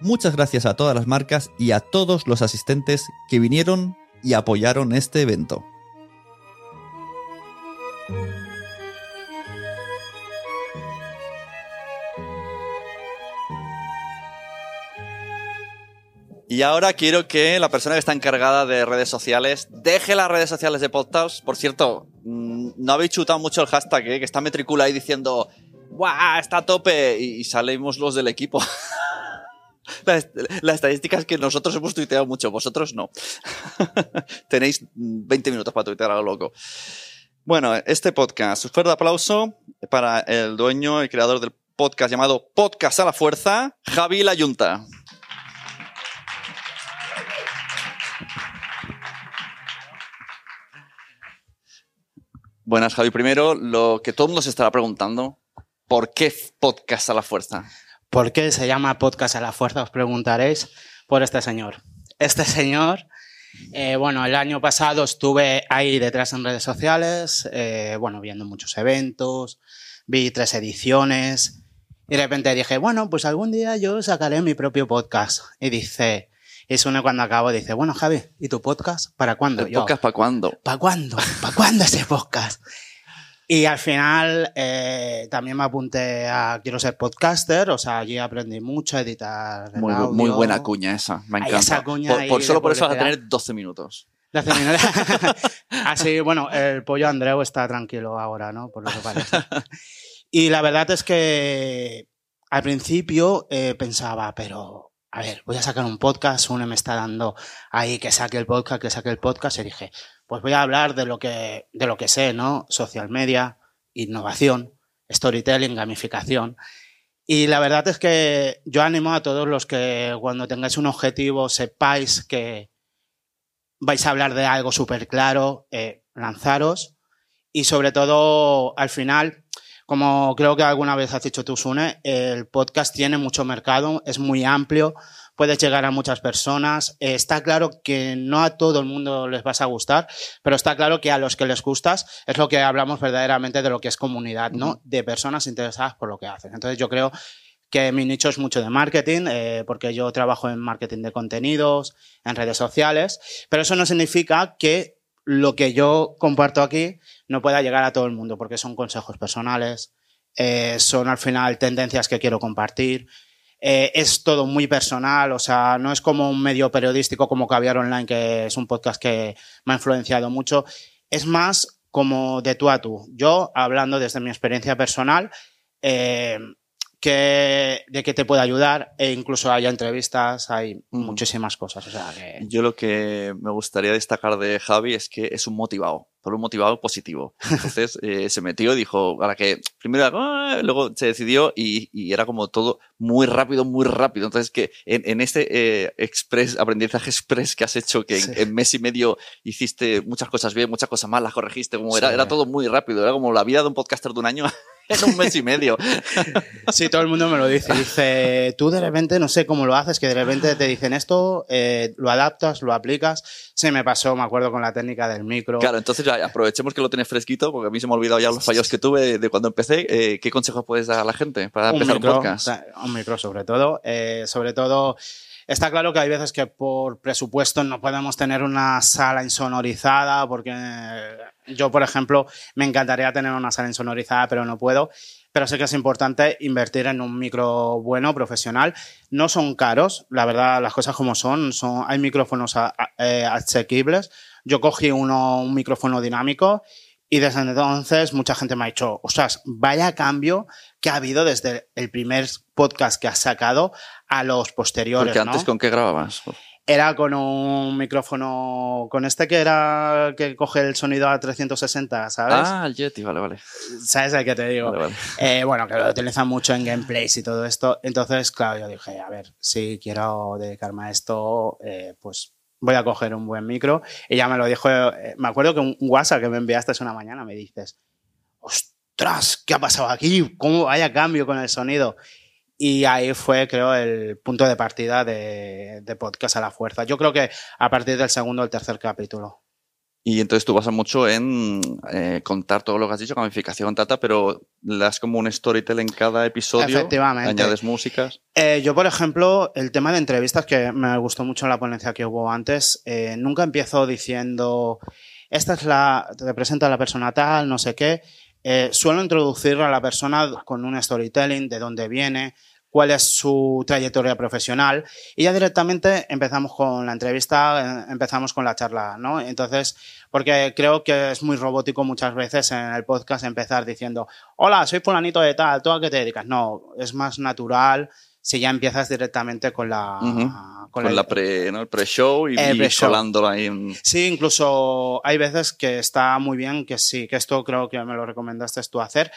Muchas gracias a todas las marcas y a todos los asistentes que vinieron y apoyaron este evento. Y ahora quiero que la persona que está encargada de redes sociales deje las redes sociales de Podtaus. Por cierto, mm, no habéis chutado mucho el hashtag, ¿eh? que está Metricula ahí diciendo ¡Guau! Está a tope. Y, salimos los del equipo. la, estadística es que nosotros hemos tuiteado mucho, vosotros no. Tenéis 20 minutos para tuitear algo loco. Bueno, este podcast, un fuerte aplauso para el dueño y creador del podcast llamado Podcast a la Fuerza, Javi La Yunta. Buenas, Javi. Primero, lo que todo el mundo se estará preguntando, ¿por qué podcast a la fuerza? ¿Por qué se llama podcast a la fuerza? Os preguntaréis por este señor. Este señor, eh, bueno, el año pasado estuve ahí detrás en redes sociales, eh, bueno, viendo muchos eventos, vi tres ediciones y de repente dije, bueno, pues algún día yo sacaré mi propio podcast. Y dice, es uno cuando acabo dice, bueno, Javi, ¿y tu podcast? ¿Para cuándo? ¿El podcast para cuándo? ¿Para cuándo? ¿Para cuándo ese podcast? Y al final eh, también me apunté a Quiero ser podcaster, o sea, allí aprendí mucho a editar. Muy, muy buena cuña esa, me encanta. Esa cuña por, solo por eso vas a tener 12 minutos. 12 minutos. Así, bueno, el pollo Andreu está tranquilo ahora, ¿no? Por lo que parece. Y la verdad es que al principio eh, pensaba, pero a ver, voy a sacar un podcast, uno me está dando ahí que saque el podcast, que saque el podcast, y dije, pues voy a hablar de lo que, de lo que sé, ¿no? Social media, innovación, storytelling, gamificación. Y la verdad es que yo animo a todos los que cuando tengáis un objetivo sepáis que vais a hablar de algo súper claro, eh, lanzaros y sobre todo al final como creo que alguna vez has dicho tú, Sune, el podcast tiene mucho mercado, es muy amplio, puedes llegar a muchas personas. está claro que no a todo el mundo les vas a gustar, pero está claro que a los que les gustas es lo que hablamos verdaderamente de lo que es comunidad, ¿no? De personas interesadas por lo que hacen. Entonces yo creo que mi nicho es mucho de marketing, eh, porque yo trabajo en marketing de contenidos, en redes sociales, pero eso no significa que lo que yo comparto aquí no pueda llegar a todo el mundo, porque son consejos personales, eh, son al final tendencias que quiero compartir. Eh, es todo muy personal, o sea, no es como un medio periodístico como Caviar Online, que es un podcast que me ha influenciado mucho. Es más como de tú a tú. Yo, hablando desde mi experiencia personal, eh, que, de que te puede ayudar e incluso hay entrevistas, hay muchísimas cosas. O sea, que... Yo lo que me gustaría destacar de Javi es que es un motivado, por un motivado positivo. Entonces eh, se metió, dijo, ahora que primero, ah", luego se decidió y, y, era como todo muy rápido, muy rápido. Entonces que en, en este eh, express, aprendizaje express que has hecho, que en, mes y medio hiciste muchas cosas bien, muchas cosas mal, las corregiste, como era, era todo muy rápido, era como la vida de un podcaster de un año. en un mes y medio. Sí, todo el mundo me lo dice. Dice, tú de repente, no sé cómo lo haces, que de repente te dicen esto, eh, lo adaptas, lo aplicas. Se me pasó, me acuerdo, con la técnica del micro. Claro, entonces aprovechemos que lo tienes fresquito, porque a mí se me ha olvidado ya los fallos que tuve de cuando empecé. Eh, ¿Qué consejos puedes dar a la gente para empezar un podcast? Un micro, sobre todo. Eh, sobre todo Está claro que hay veces que por presupuesto no podemos tener una sala insonorizada, porque yo, por ejemplo, me encantaría tener una sala insonorizada, pero no puedo. Pero sé que es importante invertir en un micro bueno, profesional. No son caros, la verdad, las cosas como son. son hay micrófonos eh, asequibles. yo cogí uno, un micrófono dinámico y desde entonces mucha gente me ha dicho, ostras, vaya cambio que ha habido desde el primer podcast que has sacado a los posteriores. Porque antes, ¿con qué grababas? Era con un micrófono, con este que era que coge el sonido a 360, ¿sabes? Ah, el Yeti, vale, vale. ¿Sabes el que te digo? Vale, vale. Eh, bueno, que lo utilizan mucho en gameplays y todo esto. Entonces, claro, yo dije, a ver, si quiero dedicarme a esto, eh, pues voy a coger un buen micro. Ya me lo dijo, eh, me acuerdo que un WhatsApp que me enviaste una mañana me dices, ostras, ¿qué ha pasado aquí? ¿Cómo vaya cambio con el sonido? Y ahí fue, creo, el punto de partida de, de podcast a la fuerza. Yo creo que a partir del segundo o el tercer capítulo. Y entonces tú basas mucho en eh, contar todo lo que has dicho, gamificación, tata, pero le das como un storytelling en cada episodio. Efectivamente. Añades músicas. Eh, yo, por ejemplo, el tema de entrevistas, que me gustó mucho en la ponencia que hubo antes, eh, nunca empiezo diciendo, esta es la, te presenta la persona tal, no sé qué. Eh, suelo introducir a la persona con un storytelling, de dónde viene, cuál es su trayectoria profesional y ya directamente empezamos con la entrevista, eh, empezamos con la charla, ¿no? Entonces, porque creo que es muy robótico muchas veces en el podcast empezar diciendo, hola, soy fulanito de tal, ¿tú a qué te dedicas? No, es más natural si ya empiezas directamente con la... Uh -huh. con, con, la pre, ¿no? el pre-show y, el pre y colándolo ahí. En... Sí, incluso hay veces que está muy bien, que sí, que esto creo que me lo recomendaste tú hacer,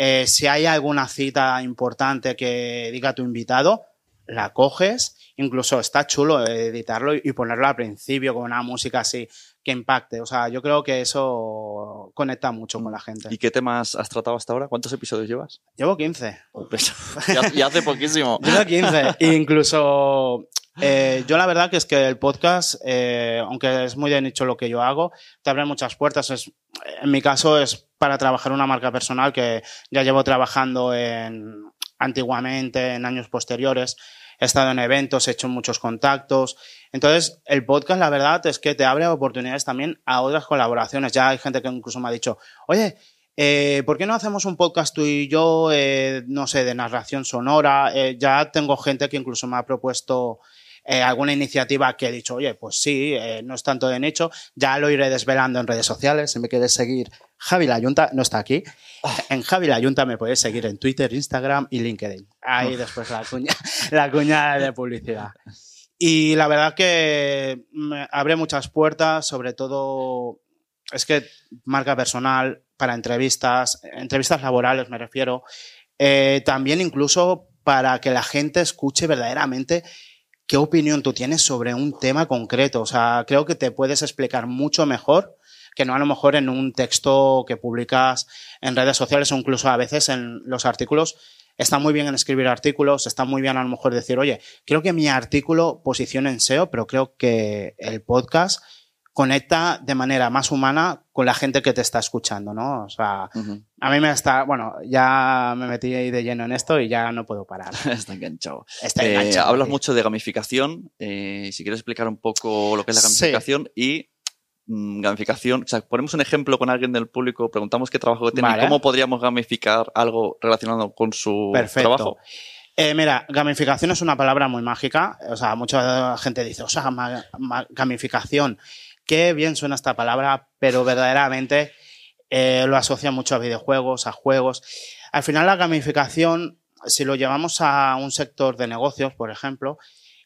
eh, si hay alguna cita importante que diga tu invitado, la coges, incluso está chulo editarlo y ponerlo al principio con una música así que impacte. O sea, yo creo que eso conecta mucho con la gente. ¿Y qué temas has tratado hasta ahora? ¿Cuántos episodios llevas? Llevo 15. y hace poquísimo. Llevo 15. E incluso eh, yo la verdad que es que el podcast, eh, aunque es muy de nicho lo que yo hago, te abre muchas puertas. Es, en mi caso es para trabajar una marca personal que ya llevo trabajando en, antiguamente, en años posteriores. He estado en eventos, he hecho muchos contactos. Entonces, el podcast, la verdad, es que te abre oportunidades también a otras colaboraciones. Ya hay gente que incluso me ha dicho, oye, eh, ¿por qué no hacemos un podcast tú y yo, eh, no sé, de narración sonora? Eh, ya tengo gente que incluso me ha propuesto eh, alguna iniciativa que he dicho, oye, pues sí, eh, no es tanto de nicho, ya lo iré desvelando en redes sociales. Si me quieres seguir, Javi La Yunta no está aquí. En Javi La Yunta me puedes seguir en Twitter, Instagram y LinkedIn. Ahí después la cuña, la cuña de publicidad. Y la verdad que abre muchas puertas, sobre todo, es que marca personal para entrevistas, entrevistas laborales me refiero, eh, también incluso para que la gente escuche verdaderamente qué opinión tú tienes sobre un tema concreto. O sea, creo que te puedes explicar mucho mejor que no a lo mejor en un texto que publicas en redes sociales o incluso a veces en los artículos. Está muy bien en escribir artículos, está muy bien a lo mejor decir, oye, creo que mi artículo posiciona en SEO, pero creo que el podcast conecta de manera más humana con la gente que te está escuchando, ¿no? O sea, uh -huh. a mí me está, bueno, ya me metí ahí de lleno en esto y ya no puedo parar. está enganchado. Está eh, enganchado hablas sí. mucho de gamificación. Eh, si quieres explicar un poco lo que es la gamificación sí. y mm, gamificación, o sea, ponemos un ejemplo con alguien del público, preguntamos qué trabajo tiene vale. y cómo podríamos gamificar algo relacionado con su Perfecto. trabajo. Eh, mira, gamificación es una palabra muy mágica. O sea, mucha gente dice, o sea, gamificación qué bien suena esta palabra, pero verdaderamente eh, lo asocia mucho a videojuegos, a juegos. Al final la gamificación, si lo llevamos a un sector de negocios, por ejemplo,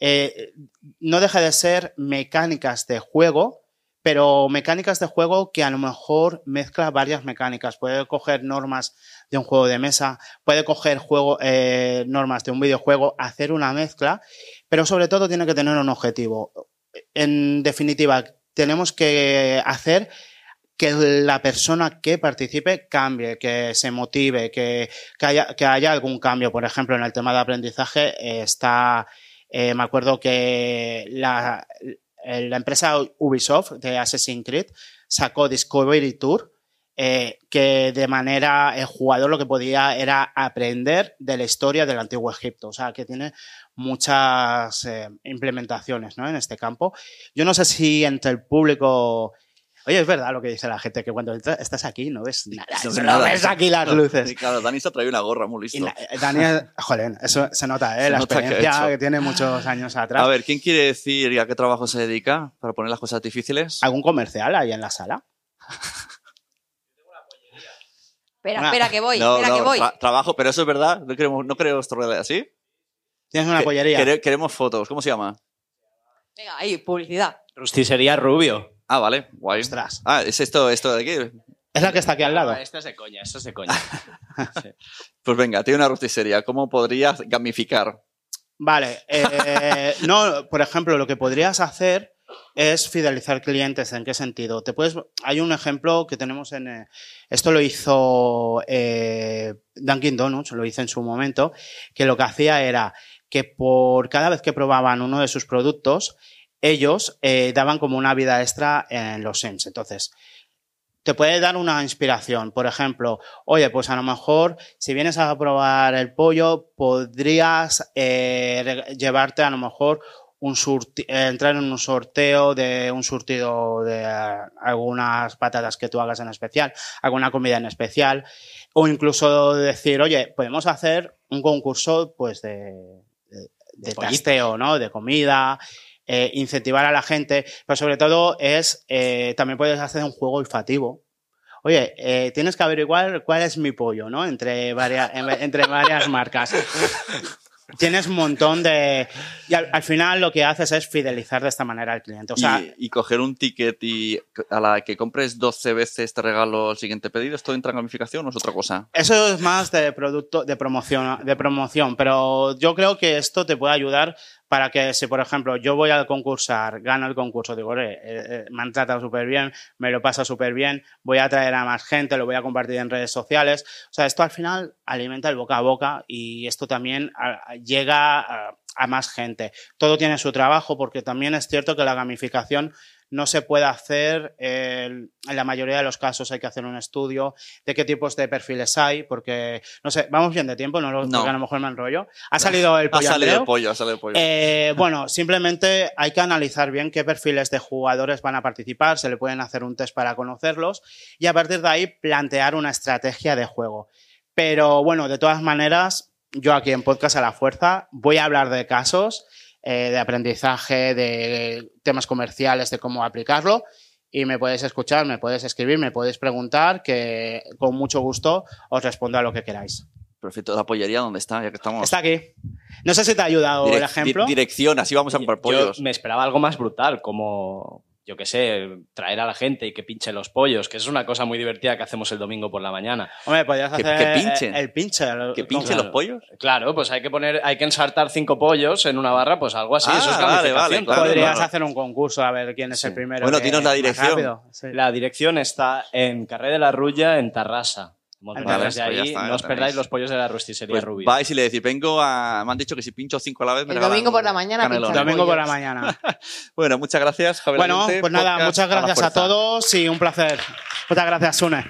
eh, no deja de ser mecánicas de juego, pero mecánicas de juego que a lo mejor mezcla varias mecánicas. Puede coger normas de un juego de mesa, puede coger eh, normas de un videojuego, hacer una mezcla, pero sobre todo tiene que tener un objetivo. En definitiva, tenemos que hacer que la persona que participe cambie, que se motive, que, que, haya, que haya, algún cambio. Por ejemplo, en el tema de aprendizaje eh, está, eh, me acuerdo que la, la, empresa Ubisoft de Assassin's Creed sacó Discovery Tour, eh, que de manera el jugador lo que podía era aprender de la historia del antiguo Egipto. O sea, que tiene muchas eh, implementaciones ¿no? en este campo. Yo no sé si entre el público Oye, es verdad lo que dice la gente, que cuando estás aquí no ves nada. No nada. ves aquí las luces. Sí, claro, Dani se ha traído una gorra muy Y listo. na- Daniel, joder, eso se nota, ¿eh? Se la nota que experiencia hecho. que, tiene muchos años atrás. A ver, ¿quién quiere decir y a qué trabajo se dedica para poner las cosas difíciles? ¿Algún comercial ahí en la sala? Espera, Una- espera que voy, no, espera no, que voy. tra- trabajo, pero eso es verdad. No queremos, no queremos así. ¿Tienes una Que- pollería? quere- queremos fotos. ¿Cómo se llama? Venga, ahí, publicidad. Rosticería Rubio. Ah, vale, guay. Ostras. Ah, es esto, esto de aquí. Es la que está aquí al lado. No, esta es de coña, esta es de coña. Pues venga, tiene una rosticería. ¿Cómo podrías gamificar? Vale. eh, no, por ejemplo, lo que podrías hacer es fidelizar clientes. ¿En qué sentido? Te puedes, hay un ejemplo que tenemos en. eh, esto lo hizo eh, Dunkin' Donuts, lo hizo en su momento, que lo que hacía era que por cada vez que probaban uno de sus productos, ellos eh, daban como una vida extra en los Sims. Entonces, te puede dar una inspiración. Por ejemplo, oye, pues a lo mejor si vienes a probar el pollo, podrías eh, llevarte a lo mejor un eh, entrar en un sorteo de un surtido de algunas patatas que tú hagas en especial, alguna comida en especial, o incluso decir, oye, podemos hacer un concurso pues de, de, de tasteo, ¿no? De comida, eh, incentivar a la gente, pero sobre todo es, eh, también puedes hacer un juego olfativo. Oye, eh, tienes que averiguar cuál es mi pollo, ¿no? Entre varias, entre varias marcas. Tienes un montón de... Y al, al final lo que haces es fidelizar de esta manera al cliente. O sea, y, y coger un ticket y a la que compres 12 veces te regalo el siguiente pedido, ¿esto entra en gamificación o es otra cosa? Eso es más de producto, de promoción, de promoción, pero yo creo que esto te puede ayudar para que si, por ejemplo, yo voy a concursar, gano el concurso, digo, "Oye, eh, eh, me han tratado súper bien, me lo pasa súper bien, voy a traer a más gente, lo voy a compartir en redes sociales. O sea, esto al final alimenta el boca a boca y esto también llega a más gente. Todo tiene su trabajo porque también es cierto que la gamificación no se puede hacer, eh, en la mayoría de los casos hay que hacer un estudio de qué tipos de perfiles hay, porque, no sé, vamos bien de tiempo, no, lo- No. porque a lo mejor me enrollo. Ha salido el Ha pollo salido el pollo, ha salido el pollo. Eh, bueno, simplemente hay que analizar bien qué perfiles de jugadores van a participar, se le pueden hacer un test para conocerlos y a partir de ahí plantear una estrategia de juego. Pero bueno, de todas maneras, yo aquí en Podcast a la Fuerza voy a hablar de casos, eh, de aprendizaje, de temas comerciales, de cómo aplicarlo. Y me puedes escuchar, me puedes escribir, me puedes preguntar, que con mucho gusto os respondo a lo que queráis. Perfecto, la pollería, ¿dónde está? Ya que estamos. Está aquí. No sé si te ha ayudado el ejemplo. di- dirección, así vamos a comprar Yo pollos. me esperaba algo más brutal, como, yo qué sé, traer a la gente y que pinche los pollos, que es una cosa muy divertida que hacemos el domingo por la mañana. Hombre, podrías Que- hacer que pinchen. el, pinche. ¿Que pinchen Claro. los pollos? Claro, pues hay que poner, hay que ensartar cinco pollos en una barra, pues algo así. Ah, eso es vale, gamificación. vale, claro, Podrías claro. hacer un concurso a ver quién es Sí. el primero. Bueno, dinos la dirección. Sí. La dirección está en Carré de la Rulla, en Tarrasa. Vale, desde pues ahí. está, ya no os tenéis. perdáis los pollos de la rosticería Pues Rubio. vais y le decís, vengo a... Me han dicho que si pincho cinco a la vez me El domingo por la mañana pinchar Domingo por la mañana. Bueno, muchas gracias, Javier bueno, pues nada, muchas a gracias a fuerza. todos y un placer. Muchas gracias, Sune.